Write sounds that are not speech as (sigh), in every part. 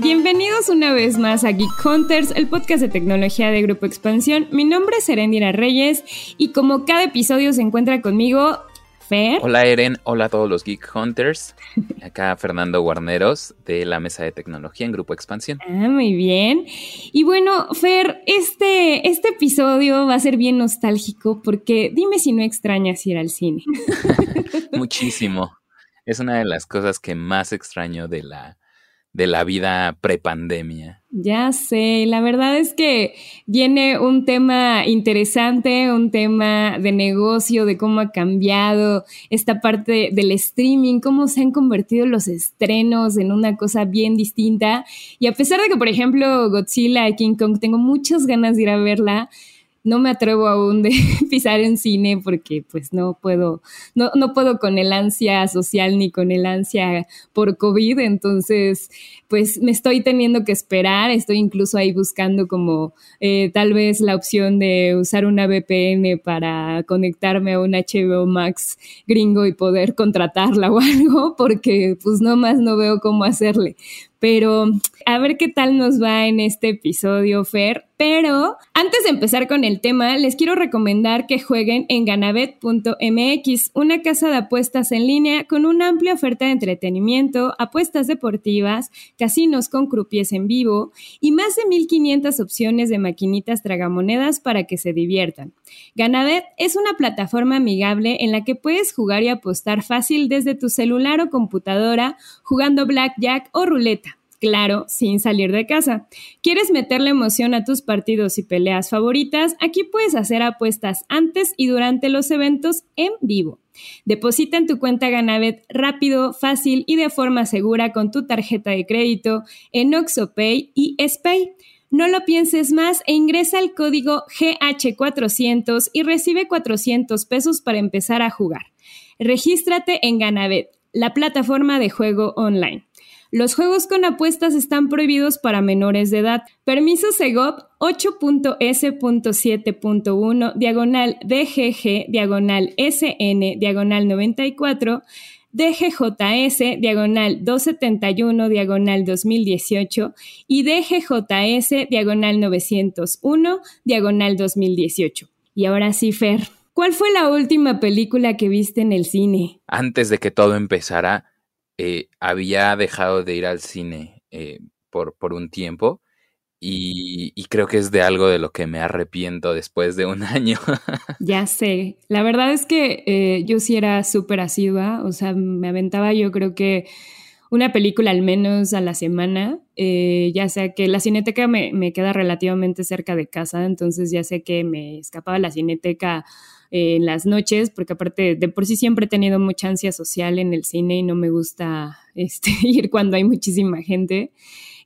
Bienvenidos una vez más a Geek Hunters, el podcast de tecnología de Grupo Expansión. Mi nombre es Erendira Reyes y como cada episodio se encuentra conmigo Fer. Hola Eren, hola a todos los Geek Hunters. Acá Fernando Guarneros de la Mesa de Tecnología en Grupo Expansión. Ah, muy bien. Y bueno, Fer, este, este episodio va a ser bien nostálgico porque dime si no extrañas ir al cine. (laughs) Muchísimo. Es una de las cosas que más extraño de la de la vida prepandemia. Ya sé, la verdad es que viene un tema interesante, un tema de negocio, de cómo ha cambiado esta parte del streaming, cómo se han convertido los estrenos en una cosa bien distinta. Y a pesar de que, por ejemplo, Godzilla King Kong, tengo muchas ganas de ir a verla, no me atrevo aún de (laughs) pisar en cine porque pues no puedo, no, no puedo con el ansia social ni con el ansia por COVID, entonces pues me estoy teniendo que esperar, estoy incluso ahí buscando como eh, tal vez la opción de usar una VPN para conectarme a un HBO Max gringo y poder contratarla o (laughs) algo, porque pues no más no veo cómo hacerle. Pero a ver qué tal nos va en este episodio, Fer. Pero antes de empezar con el tema, les quiero recomendar que jueguen en ganabet.mx, una casa de apuestas en línea con una amplia oferta de entretenimiento, apuestas deportivas, casinos con croupiers en vivo y más de 1500 opciones de maquinitas tragamonedas para que se diviertan. Ganabet es una plataforma amigable en la que puedes jugar y apostar fácil desde tu celular o computadora jugando blackjack o ruleta claro, sin salir de casa. ¿Quieres meterle emoción a tus partidos y peleas favoritas? Aquí puedes hacer apuestas antes y durante los eventos en vivo. Deposita en tu cuenta Ganabet rápido, fácil y de forma segura con tu tarjeta de crédito en OxoPay y SPay. No lo pienses más e ingresa el código GH400 y recibe 400 pesos para empezar a jugar. Regístrate en Ganabet, la plataforma de juego online. Los juegos con apuestas están prohibidos para menores de edad. Permiso Segov 8.s.7.1 diagonal DGG diagonal SN diagonal 94 DGJS diagonal 271 diagonal 2018 y DGJS diagonal 901 diagonal 2018. Y ahora sí, Fer, ¿cuál fue la última película que viste en el cine? Antes de que todo empezara, eh, había dejado de ir al cine eh, por, por, un tiempo y, creo que es de algo de lo que me arrepiento después de un (laughs) año. ya sé, la verdad es que eh, yo sí era súper asidua, o sea, me aventaba yo creo que una película al menos a la semana, ya sea que la cineteca me, me, queda relativamente cerca de casa, entonces ya sé que me escapaba la cineteca en las noches, porque aparte de por sí siempre he tenido mucha ansia social en el cine y no me gusta (laughs) este, ir cuando hay muchísima gente.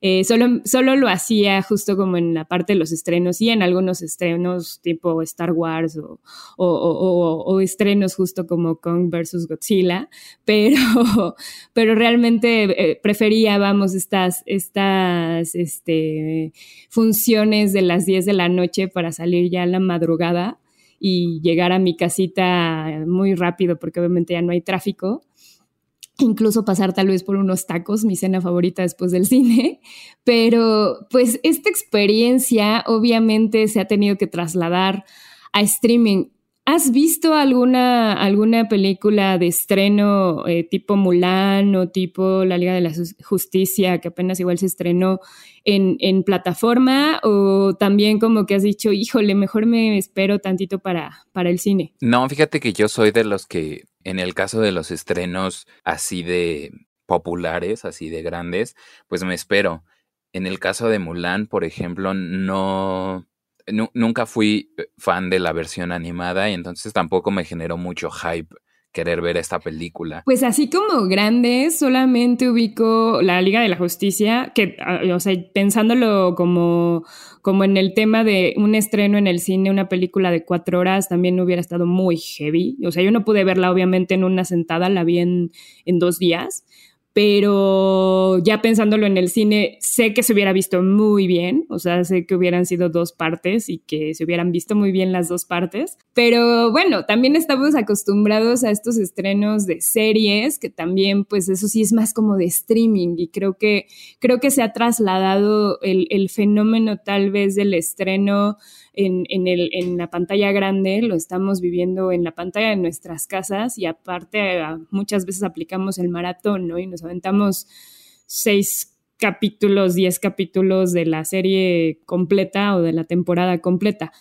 Eh, solo, solo lo hacía justo como en la parte de los estrenos y en algunos estrenos tipo Star Wars o, o, o, estrenos justo como Kong versus Godzilla, (laughs) pero, pero realmente eh, prefería, vamos, estas, estas este, funciones de las 10 de la noche para salir ya a la madrugada y llegar a mi casita muy rápido porque obviamente ya no hay tráfico. Incluso pasar tal vez por unos tacos, mi cena favorita después del (laughs) cine. Pero pues esta experiencia obviamente se ha tenido que trasladar a streaming. ¿Has visto alguna, alguna película de estreno eh, tipo Mulan o tipo La Liga de la Justicia que apenas igual se estrenó en, en, plataforma o también como que has dicho, híjole, mejor me espero tantito para, para el cine? No, fíjate que yo soy de los que en el caso de los estrenos así de populares, así de grandes, pues me espero. En el caso de Mulan, por ejemplo, no nunca fui eh, fan de la versión animada y entonces tampoco me generó mucho hype querer ver esta película. Pues así como grande, solamente ubico la Liga de la Justicia, que, ah, o sea, pensándolo como, como en el tema de un estreno en el cine, una película de cuatro horas, también hubiera estado muy heavy. O sea, yo no pude verla obviamente en una sentada, la vi en, en dos días, pero ya pensándolo en el cine, sé que se hubiera visto muy bien, o sea, sé que hubieran sido dos partes y que se hubieran visto muy bien las dos partes, pero bueno, también estamos acostumbrados a estos estrenos de series, que también pues eso sí es más como de streaming y creo que, creo que se ha trasladado el, el fenómeno tal vez del estreno en, en, el, en la pantalla grande, lo estamos viviendo en la pantalla de nuestras casas y aparte muchas veces aplicamos el maratón, ¿no? Y nos aventamos seis capítulos, diez capítulos de la serie completa o de la temporada completa.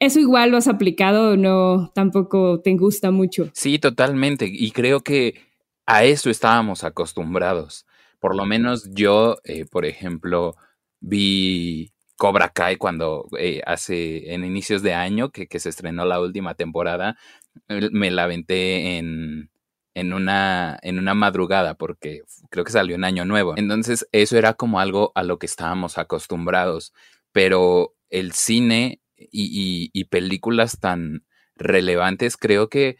¿Eso igual lo has aplicado no? Tampoco te gusta mucho. Sí, totalmente. Y creo que a eso estábamos acostumbrados. Por lo menos yo, eh, por ejemplo, vi Cobra Kai cuando eh, hace en inicios de año que, que, se estrenó la última temporada, me la aventé en, en, una, en una madrugada porque creo que salió en año nuevo. Entonces eso era como algo a lo que estábamos acostumbrados, pero el cine y, y películas tan relevantes creo que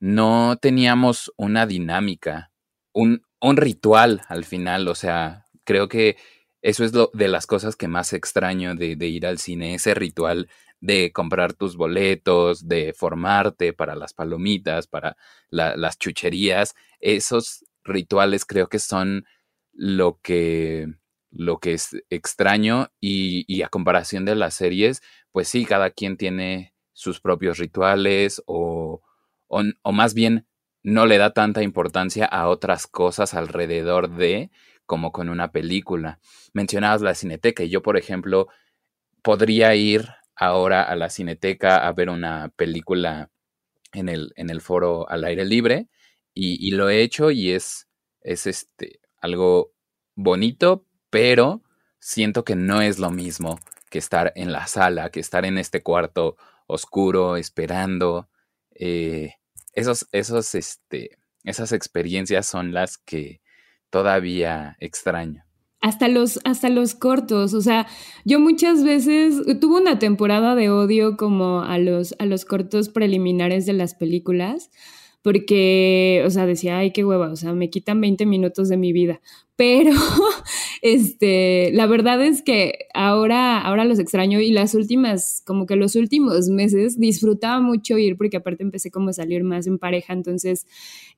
no teníamos una dinámica, un, un ritual al final, o sea, creo que eso es lo de las cosas que más extraño de, ir al cine, ese ritual de comprar tus boletos, de formarte para las palomitas, para las chucherías. Esos rituales creo que son lo que, lo que es extraño y, a comparación de las series, pues sí, cada quien tiene sus propios rituales o, o más bien no le da tanta importancia a otras cosas alrededor de como con una película. Mencionabas la cineteca y yo, por ejemplo, podría ir ahora a la cineteca a ver una película en el, en el foro al aire libre y, lo he hecho y es, es este, algo bonito, pero siento que no es lo mismo que estar en la sala, que estar en este cuarto oscuro esperando. Eh, esos, esos, este, esas experiencias son las que, todavía extraño. Hasta los, hasta los cortos, o sea, yo muchas veces tuve una temporada de odio como a los, a los cortos preliminares de las películas, porque, o sea, decía, ay, qué hueva, o sea, me quitan 20 minutos de mi vida. Pero, (laughs) este, la verdad es que ahora, ahora los extraño y las últimas, como que los últimos meses disfrutaba mucho ir porque aparte empecé como a salir más en pareja, entonces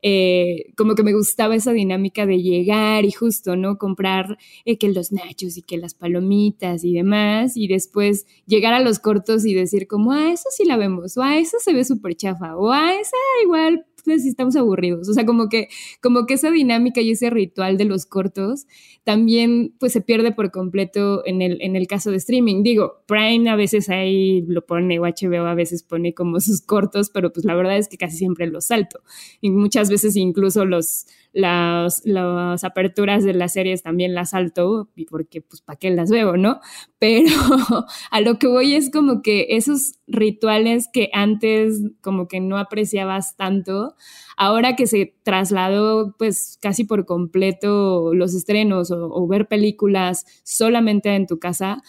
eh, como que me gustaba esa dinámica de llegar y justo, ¿no? Comprar eh, que los nachos y que las palomitas y demás y después llegar a los cortos y decir como, ah, eso sí la vemos, o ah, eso se ve súper chafa, o ah, esa igual pues estamos aburridos. O sea, como que, como que esa dinámica y ese ritual de los cortos también pues se pierde por completo en el, en el caso de streaming. Digo, Prime a veces ahí lo pone o HBO a veces pone como (laughs) sus cortos, pero pues la verdad es que casi siempre los salto. Y muchas veces incluso los, las, las aperturas de las series también las salto, porque pues para qué las veo, ¿no? Pero (laughs) a lo que voy es como que esos rituales que antes como que no apreciabas tanto, ahora que se trasladó pues casi por completo los estrenos o, o ver películas solamente en tu casa,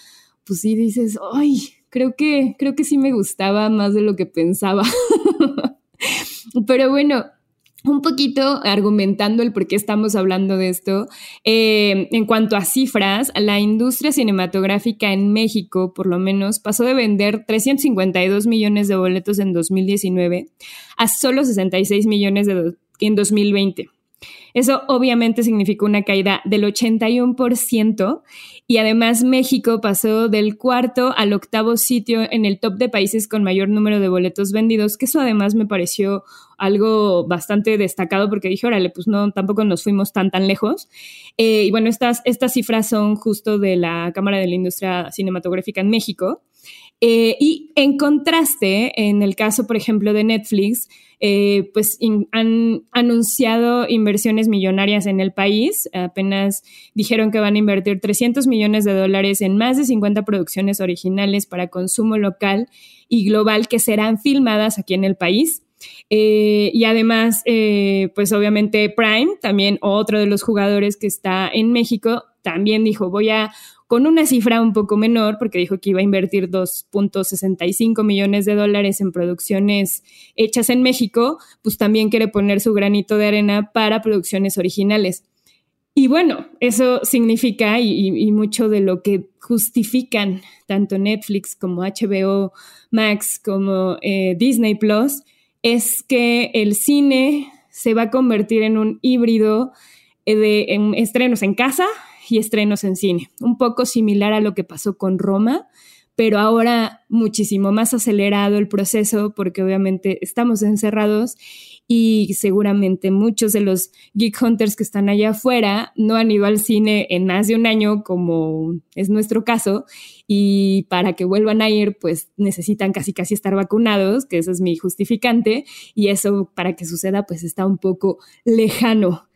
pues sí dices, ay, creo que, creo que sí me gustaba más de lo que pensaba. (laughs) Pero bueno, un poquito argumentando el por qué estamos hablando de esto. Eh, en cuanto a cifras, la industria cinematográfica en México, por lo menos, pasó de vender 352 millones de boletos en 2019 a solo 66 millones de en 2020. Eso obviamente significó una caída del 81% y además México pasó del cuarto al octavo sitio en el top de países con mayor número de boletos vendidos, que eso además me pareció algo bastante destacado porque dije, órale, pues no, tampoco nos fuimos tan, tan lejos. Eh, y bueno, estas, estas cifras son justo de la Cámara de la Industria Cinematográfica en México. Eh, y en contraste, en el caso, por ejemplo, de Netflix, eh, pues han anunciado inversiones millonarias en el país. Apenas dijeron que van a invertir 300 millones de dólares en más de 50 producciones originales para consumo local y global que serán filmadas aquí en el país. Eh, y además, pues obviamente Prime, también otro de los jugadores que está en México, también dijo, voy a con una cifra un poco menor, porque dijo que iba a invertir 2.65 millones de dólares en producciones hechas en México, pues también quiere poner su granito de arena para producciones originales. Y bueno, eso significa y, mucho de lo que justifican tanto Netflix como HBO Max como eh, Disney Plus es que el cine se va a convertir en un híbrido eh, de estrenos en casa y estrenos en cine, un poco similar a lo que pasó con Roma, pero ahora muchísimo más acelerado el proceso porque obviamente estamos encerrados y seguramente muchos de los geek hunters que están allá afuera no han ido al cine en más de un año como es nuestro caso y para que vuelvan a ir pues necesitan casi casi estar vacunados, que eso es mi justificante y eso para que suceda pues está un poco lejano.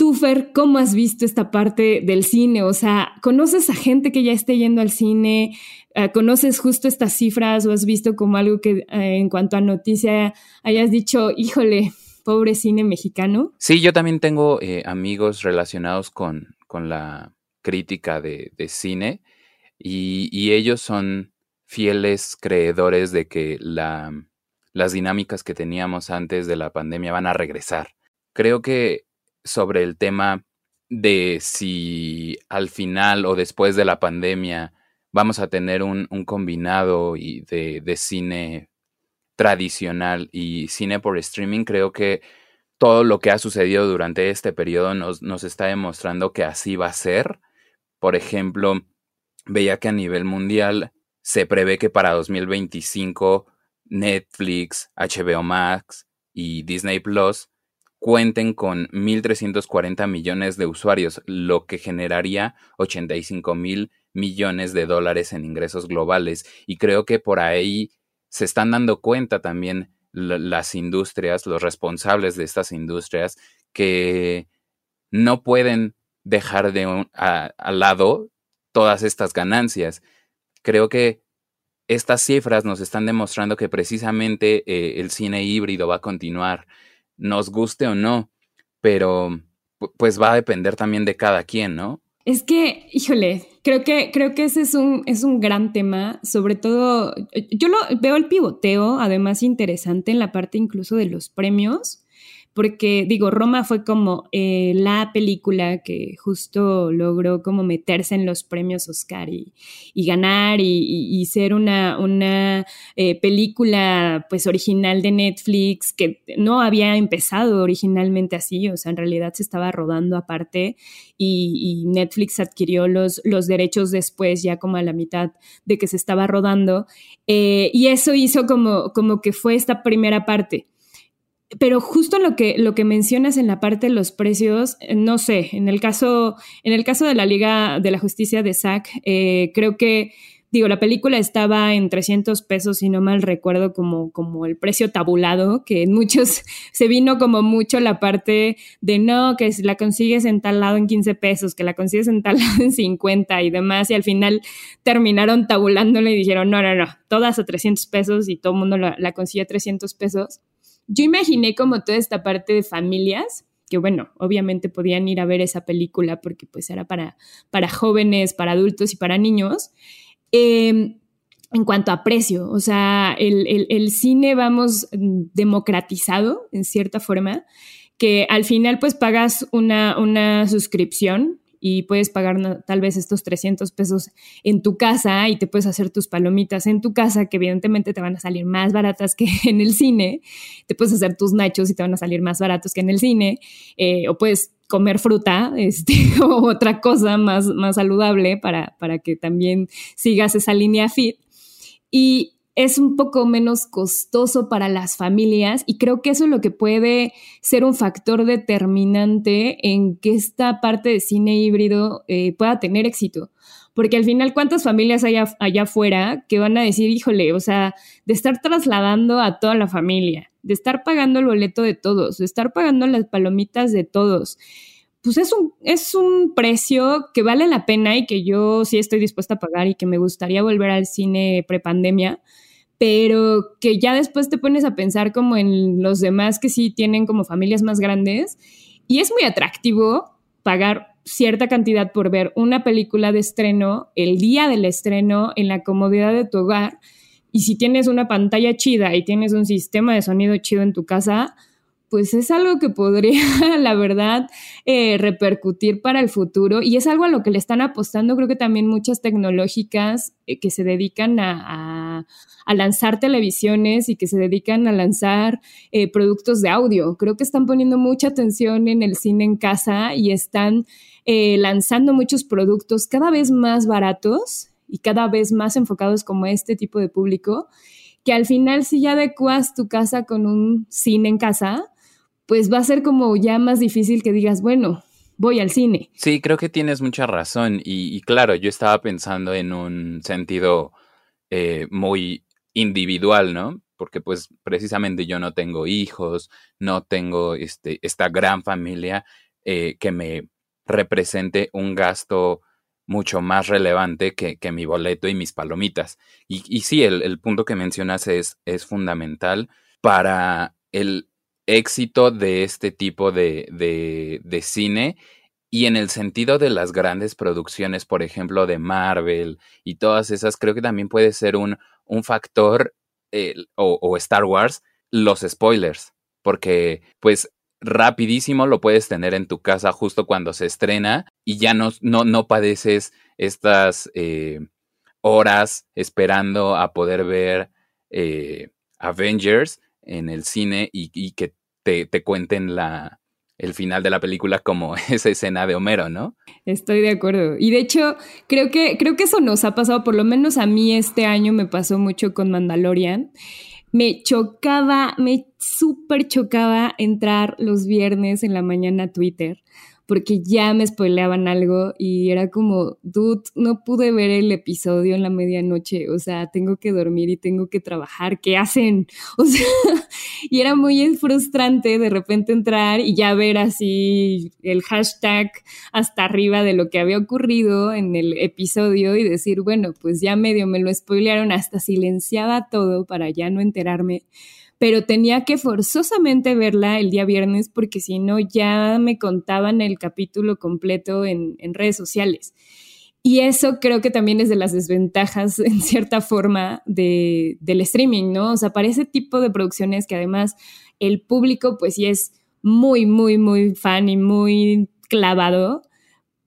Tú, Fer, ¿cómo has visto esta parte del cine? O sea, ¿conoces a gente que ya esté yendo al cine? Eh, ¿Conoces justo estas cifras o has visto como algo que eh, en cuanto a noticia hayas dicho, híjole, pobre cine mexicano? Sí, yo también tengo eh, amigos relacionados con, con la crítica de, cine y, y, ellos son fieles creedores de que la, las dinámicas que teníamos antes de la pandemia van a regresar. Creo que sobre el tema de si al final o después de la pandemia vamos a tener un, combinado y de, cine tradicional y cine por streaming, creo que todo lo que ha sucedido durante este periodo nos, nos está demostrando que así va a ser. Por ejemplo, veía que a nivel mundial se prevé que para 2025 Netflix, HBO Max y Disney Plus cuenten con 1.340 millones de usuarios, lo que generaría 85 mil millones de dólares en ingresos globales. Y creo que por ahí se están dando cuenta también las industrias, los responsables de estas industrias, que no pueden dejar de al lado todas estas ganancias. Creo que estas cifras nos están demostrando que precisamente eh, el cine híbrido va a continuar nos guste o no, pero pues va a depender también de cada quien, ¿no? Es que, híjole, creo que, creo que ese es un, es un gran tema, sobre todo, yo lo veo el pivoteo, además interesante en la parte incluso de los premios, porque digo, Roma fue como eh, la película que justo logró como meterse en los premios Oscar y, ganar y, ser una, una eh, película pues original de Netflix que no había empezado originalmente así, o sea, en realidad se estaba rodando aparte y, Netflix adquirió los, los derechos después, ya como a la mitad de que se estaba rodando, eh, y eso hizo como, como que fue esta primera parte pero justo lo que, lo que mencionas en la parte de los precios, eh, no sé, en el caso, en el caso de la Liga de la Justicia de SAC, eh, creo que, digo, la película estaba en 300 pesos, si no mal recuerdo, como, como el precio tabulado, que en muchos (laughs) se vino como mucho la parte de no, que la consigues en tal lado en 15 pesos, que la consigues en tal (laughs) lado en 50 y demás, y al final terminaron tabulándole y dijeron, no, no, no, todas a 300 pesos y todo el mundo la, la consigue a 300 pesos yo imaginé como toda esta parte de familias, que bueno, obviamente podían ir a ver esa película porque pues era para, para jóvenes, para adultos y para niños. Em, en cuanto a precio, o sea, el, cine, vamos, democratizado en cierta forma, que al final pues pagas una, una suscripción y puedes pagar tal vez estos 300 pesos en tu casa y te puedes hacer tus palomitas en tu casa, que evidentemente te van a salir más baratas que (laughs) en el cine. Te puedes hacer tus nachos y te van a salir más baratos que en el cine. Eh, o puedes comer fruta (laughs) este, o otra cosa más, más saludable para, para que también sigas esa línea fit. Y es un poco menos costoso para las familias y creo que eso es lo que puede ser un factor determinante en que esta parte de cine híbrido eh, pueda tener éxito. Porque al final, ¿cuántas familias hay allá afuera que van a decir, híjole, o sea, de estar trasladando a toda la familia, de estar pagando el boleto de todos, de estar pagando las palomitas de todos? Pues es un, es un precio que vale la pena y que yo sí estoy dispuesta a pagar y que me gustaría volver al cine prepandemia, pero que ya después te pones a pensar como en los demás que sí tienen como familias más grandes y es muy atractivo pagar cierta cantidad por ver una película de estreno el día del estreno en la comodidad de tu hogar y si tienes una pantalla chida y tienes un sistema de sonido chido en tu casa, pues es algo que podría, (laughs) la verdad, eh, repercutir para el futuro y es algo a lo que le están apostando, creo que también muchas tecnológicas eh, que se dedican a, lanzar televisiones y que se dedican a lanzar eh, productos de audio. Creo que están poniendo mucha atención en el cine en casa y están lanzando muchos productos cada vez más baratos y cada vez más enfocados como este tipo de público que al final si ya adecuas tu casa con un cine en casa, pues va a ser como ya más difícil que digas, bueno, voy al cine. Sí, creo que tienes mucha razón. Y, claro, yo estaba pensando en un sentido eh, muy individual, ¿no? Porque pues precisamente yo no tengo hijos, no tengo este, esta gran familia eh, que me represente un gasto mucho más relevante que, mi boleto y mis palomitas. Y, y sí, el, el, punto que mencionas es, es fundamental para el éxito de este tipo de, de, cine y en el sentido de las grandes producciones, por ejemplo, de Marvel y todas esas, creo que también puede ser un, un factor, o, Star Wars, los spoilers, porque pues rapidísimo lo puedes tener en tu casa justo cuando se estrena y ya no, no, no padeces estas eh, horas esperando a poder ver eh, Avengers en el cine y que te, cuenten la, el final de la película como (laughs) esa escena de Homero, ¿no? Estoy de acuerdo. Y de hecho, creo que, creo que eso nos ha pasado, por lo menos a mí este año me pasó mucho con Mandalorian. Me chocaba, me súper chocaba entrar los viernes en la mañana a Twitter porque ya me spoileaban algo y era como, dude, no pude ver el episodio en la medianoche, o sea, tengo que dormir y tengo que trabajar, ¿qué hacen? (laughs) O sea, y era muy frustrante de repente entrar y ya ver así el hashtag hasta arriba de lo que había ocurrido en el episodio y decir, bueno, pues ya medio me lo spoilearon, hasta silenciaba todo para ya no enterarme pero tenía que forzosamente verla el día viernes porque si no ya me contaban el capítulo completo en, redes sociales. Y eso creo que también es de las desventajas, (laughs) en cierta forma, de, del streaming, ¿no? O sea, para ese tipo de producciones que además el público, pues sí es muy, muy, muy fan y muy clavado,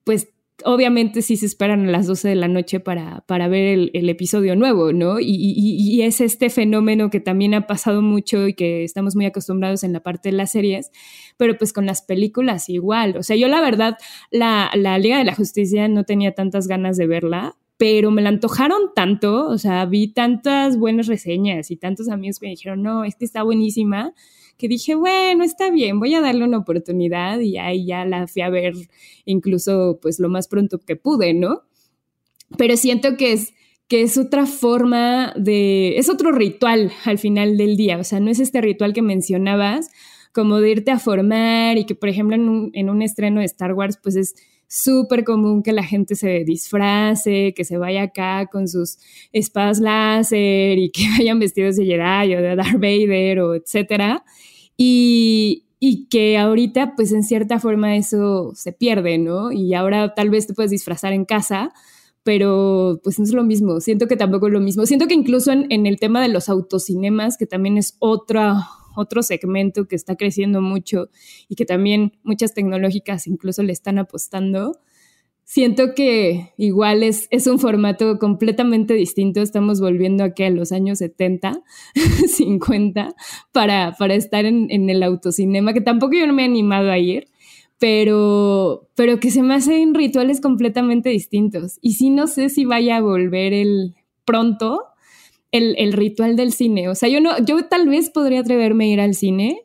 pues obviamente sí se esperan a las 12 de la noche para, para ver el, episodio nuevo, ¿no? Y, es este fenómeno que también ha pasado mucho y que estamos muy acostumbrados en la parte de las series, pero pues con las películas igual. O sea, yo la verdad, la, la Liga de la Justicia no tenía tantas ganas de verla, pero me la antojaron tanto, o sea, vi tantas buenas reseñas y tantos amigos que me dijeron, no, es está buenísima que dije, bueno, está bien, voy a darle una oportunidad y ahí ya la fui a ver incluso pues lo más pronto que pude, ¿no? Pero siento que es que es otra forma de, es otro ritual al final del día, o sea, no es este ritual que mencionabas, como de irte a formar y que, por ejemplo, en un, en un estreno de Star Wars, pues es súper común que la gente se disfrace, que se vaya acá con sus espadas láser y que (laughs) vayan vestidos de Jedi o de Darth Vader o etcétera. Y, y que ahorita, pues en cierta forma eso se pierde, ¿no? Y ahora tal vez te puedes disfrazar en casa, pero pues no es lo mismo. Siento que tampoco es lo mismo. Siento que incluso en, en el tema de los autocinemas, que también es otra otro segmento que está creciendo mucho y que también muchas tecnológicas incluso le están apostando. Siento que igual es, es un formato completamente distinto. Estamos volviendo aquí a los años 70, 50 (laughs) para, para estar en, en el autocinema, que tampoco yo no me he animado a ir, pero, pero que se me hacen rituales completamente distintos. Y sí no sé si vaya a volver el pronto, el, ritual del cine. O sea, yo no, yo tal vez podría atreverme a ir al cine,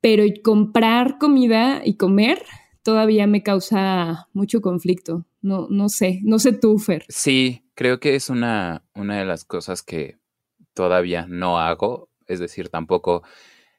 pero comprar comida y comer todavía me causa mucho conflicto. No, no sé, no sé tú, Fer. Sí, creo que es una, una de las cosas que todavía no hago. Es decir, tampoco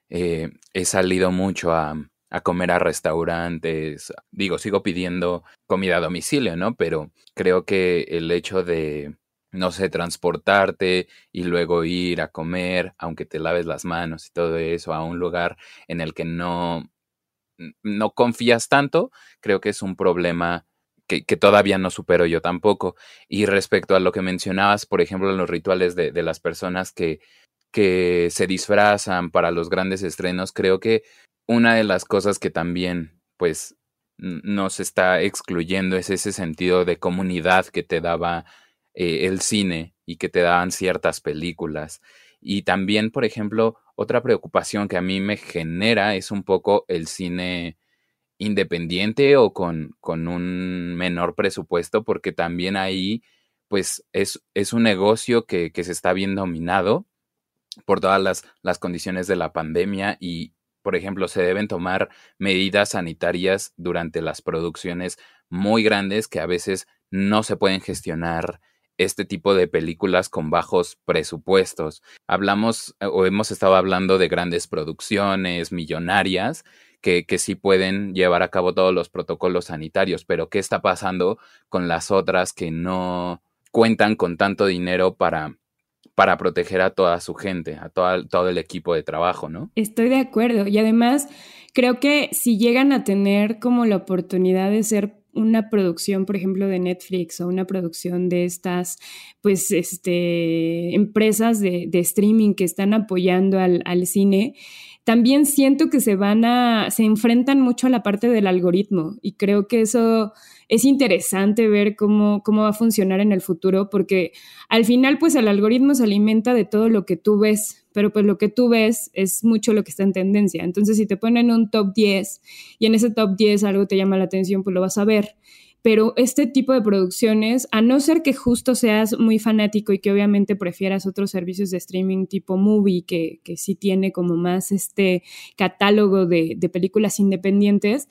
eh, he salido mucho a, a comer a restaurantes. Digo, sigo pidiendo comida a domicilio, ¿no? Pero creo que el hecho de no sé, transportarte y luego ir a comer, aunque te laves las manos y todo eso, a un lugar en el que no, no confías tanto, creo que es un problema que, todavía no supero yo tampoco. Y respecto a lo que mencionabas, por ejemplo, en los rituales de, de las personas que que se disfrazan para los grandes estrenos, creo que una de las cosas que también, pues, nos está excluyendo es ese sentido de comunidad que te daba eh, el cine y que te daban ciertas películas. Y también, por ejemplo, otra preocupación que a mí me genera es un poco el cine independiente o con, con un menor presupuesto, porque también ahí, pues, es, es un negocio que, que, se está bien dominado por todas las, las condiciones de la pandemia y, por ejemplo, se deben tomar medidas sanitarias durante las producciones muy grandes que a veces no se pueden gestionar este tipo de películas con bajos presupuestos. Hablamos eh, o hemos estado hablando de grandes producciones millonarias que, que sí pueden llevar a cabo todos los protocolos sanitarios, pero ¿qué está pasando con las otras que no cuentan con tanto dinero para, para proteger a toda su gente, a todo, todo el equipo de trabajo, ¿no? Estoy de acuerdo y además creo que si llegan a tener como la oportunidad de ser una producción, por ejemplo, de Netflix o una producción de estas, pues, este, empresas de, streaming que están apoyando al, cine, también siento que se van a, se enfrentan mucho a la parte del algoritmo y creo que eso es interesante ver cómo, cómo va a funcionar en el futuro, porque al final, pues el algoritmo se alimenta de todo lo que tú ves, pero pues lo que tú ves es mucho lo que está en tendencia. Entonces, si te ponen un top 10 y en ese top 10 algo te llama la atención, pues lo vas a ver. Pero este tipo de producciones, a no ser que justo seas muy fanático y que obviamente prefieras otros servicios de streaming tipo movie, que, que sí tiene como más este catálogo de, de películas independientes,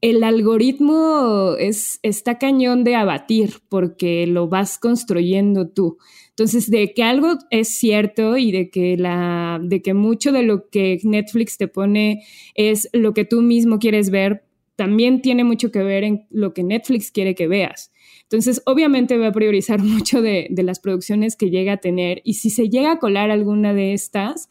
el algoritmo es, está cañón de abatir porque lo vas construyendo tú. Entonces, de que algo es cierto y de que, la, de que mucho de lo que Netflix te pone es lo que tú mismo quieres ver, también tiene mucho que ver en lo que Netflix quiere que veas. Entonces, obviamente va a priorizar (laughs) mucho de, las producciones que llega a tener y si se llega a colar alguna de estas,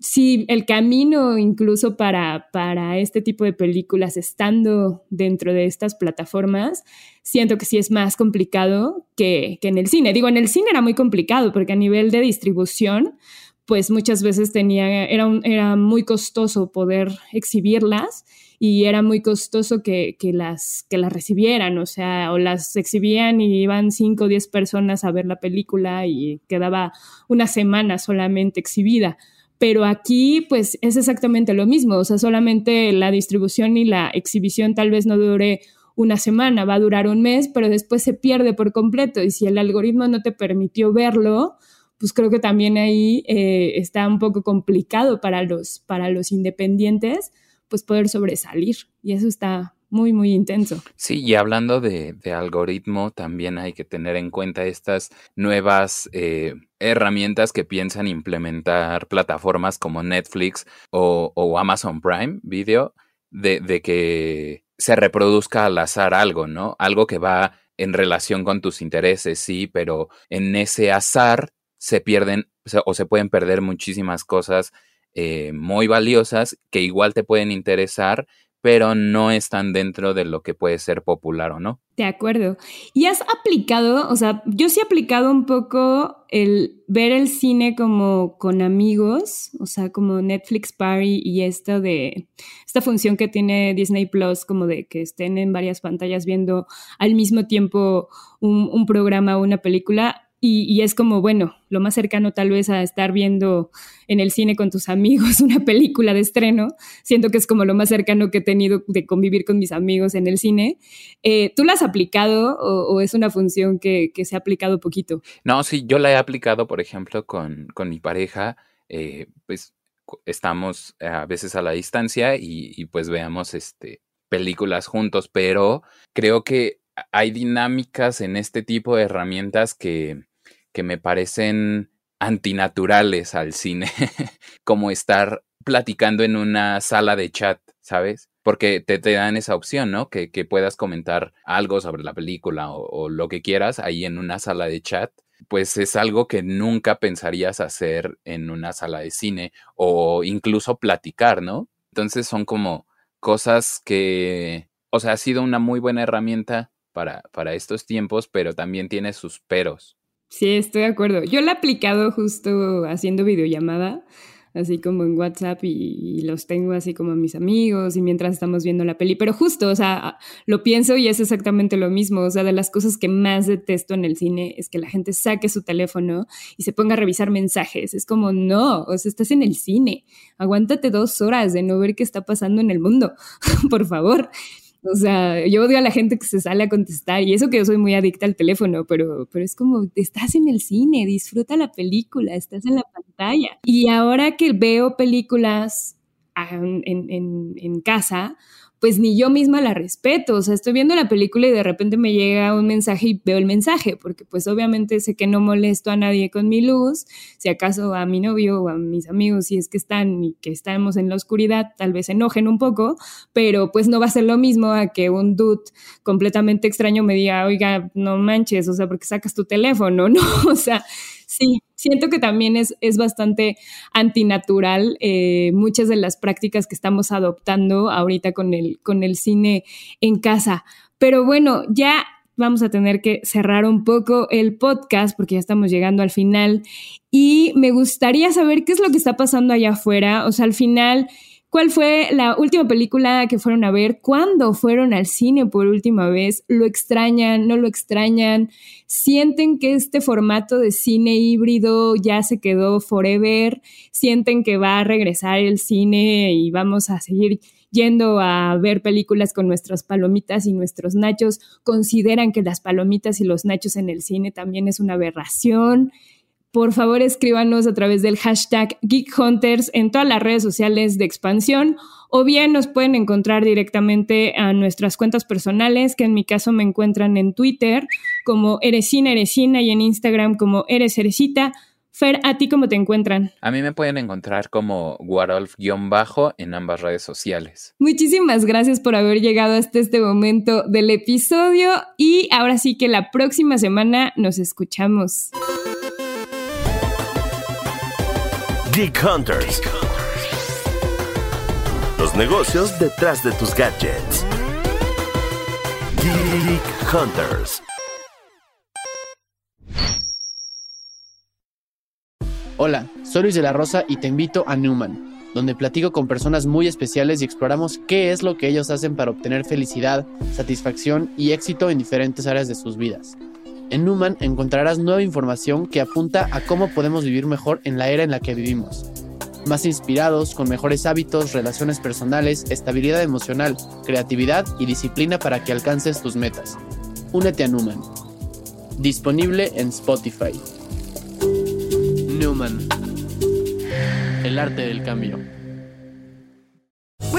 si el camino incluso para, para este tipo de películas estando dentro de estas plataformas, siento que sí es más complicado que, que, en el cine. Digo, en el cine era muy complicado porque a nivel de distribución, pues muchas veces tenía, era, era muy costoso poder exhibirlas y era muy costoso que, que, las, que las recibieran, o sea, o las exhibían y iban 5 o 10 personas a ver la película y quedaba una semana solamente exhibida. Pero aquí pues es exactamente lo mismo, o sea, solamente la distribución y la exhibición tal vez no dure una semana, va a durar un mes, pero después se pierde por completo y si el algoritmo no te permitió verlo, pues creo que también ahí eh, está un poco complicado para los, para los independientes, pues poder sobresalir y eso está muy, muy intenso. Sí, y hablando de, algoritmo, también hay que tener en cuenta estas nuevas eh, herramientas que piensan implementar plataformas como Netflix o, Amazon Prime Video, de, de, que se reproduzca al azar algo, ¿no? Algo que va en relación con tus intereses, sí, pero en ese azar se pierden o se pueden perder muchísimas cosas eh, muy valiosas que igual te pueden interesar, pero no están dentro de lo que puede ser popular o no. De acuerdo. ¿Y has aplicado, o sea, yo sí he aplicado un poco el ver el cine como con amigos, o sea, como Netflix Party y esto de esta función que tiene Disney Plus, como de que estén en varias pantallas viendo al mismo tiempo un, un programa o una película y, es como, bueno, lo más cercano tal vez a estar viendo en el cine con tus amigos (laughs) una película de estreno. Siento que es como lo más cercano que he tenido de convivir con mis amigos en el cine. Eh, ¿Tú la has aplicado o, es una función que, se ha aplicado poquito? No, sí, yo la he aplicado, por ejemplo, con, con mi pareja. Eh, pues estamos a veces a la distancia y, y pues veamos este, películas juntos, pero creo que hay dinámicas en este tipo de herramientas que que me parecen antinaturales al cine, (laughs) como estar platicando en una sala de chat, ¿sabes? Porque te, te dan esa opción, ¿no? Que, que, puedas comentar algo sobre la película o, lo que quieras ahí en una sala de chat pues es algo que nunca pensarías hacer en una sala de cine o incluso platicar, ¿no? Entonces son como cosas que, o sea, ha sido una muy buena herramienta para, para estos tiempos, pero también tiene sus peros. Sí, estoy de acuerdo. Yo lo he aplicado justo haciendo videollamada así como en WhatsApp y, los tengo así como a mis amigos y mientras estamos viendo la peli. Pero justo, o sea, lo pienso y es exactamente lo mismo. O sea, de las cosas que más detesto en el cine es que la gente saque su teléfono y se ponga a revisar mensajes. Es como, no, o sea, estás en el cine. Aguántate dos horas de no ver qué está pasando en el mundo, (laughs) por favor. O sea, yo odio a la gente que se sale a contestar y eso que yo soy muy adicta al teléfono, pero, pero es como, estás en el cine, disfruta la película, estás en la pantalla. Y ahora que veo películas ah, en, en, en casa, pues ni yo misma la respeto. O sea, estoy viendo la película y de repente me llega un mensaje y veo el mensaje, porque pues obviamente sé que no molesto a nadie con mi luz, si acaso a mi novio o a mis amigos, si es que están y que estamos en la oscuridad, tal vez enojen un poco, pero pues no va a ser lo mismo a que un dude completamente extraño me diga, oiga, no manches, o sea, porque sacas tu teléfono, (laughs) ¿no? O sea, sí, siento que también es, es bastante antinatural eh, muchas de las prácticas que estamos adoptando ahorita con el, con el cine en casa. Pero bueno, ya vamos a tener que cerrar un poco el podcast porque ya estamos llegando al final y me gustaría saber qué es lo que está pasando allá afuera. O sea, al final ¿Cuál fue la última película que fueron a ver? ¿Cuándo fueron al cine por última vez? ¿Lo extrañan? ¿No lo extrañan? ¿Sienten que este formato de cine híbrido ya se quedó forever? ¿Sienten que va a regresar el cine y vamos a seguir yendo a ver películas con nuestras palomitas y nuestros nachos? ¿Consideran que las palomitas y los nachos en el cine también es una aberración? Por favor escríbanos a través del hashtag Geek Hunters en todas las redes sociales de expansión o bien nos pueden encontrar directamente a nuestras cuentas personales, que en mi caso me encuentran en Twitter como Eresina Eresina y en Instagram como Eres Eresita. Fer, ¿a ti cómo te encuentran? A mí me pueden encontrar como Warolf-bajo en ambas redes sociales. Muchísimas gracias por haber llegado hasta este momento del episodio y ahora sí que la próxima semana nos escuchamos. Geek Hunters. Los negocios detrás de tus gadgets. Geek Hunters. Hola, soy Luis de la Rosa y te invito a Newman, donde platico con personas muy especiales y exploramos qué es lo que ellos hacen para obtener felicidad, satisfacción y éxito en diferentes áreas de sus vidas. En Numan encontrarás nueva información que apunta a cómo podemos vivir mejor en la era en la que vivimos. Más inspirados, con mejores hábitos, relaciones personales, estabilidad emocional, creatividad y disciplina para que alcances tus metas. Únete a Numan. Disponible en Spotify. Newman. El arte del cambio.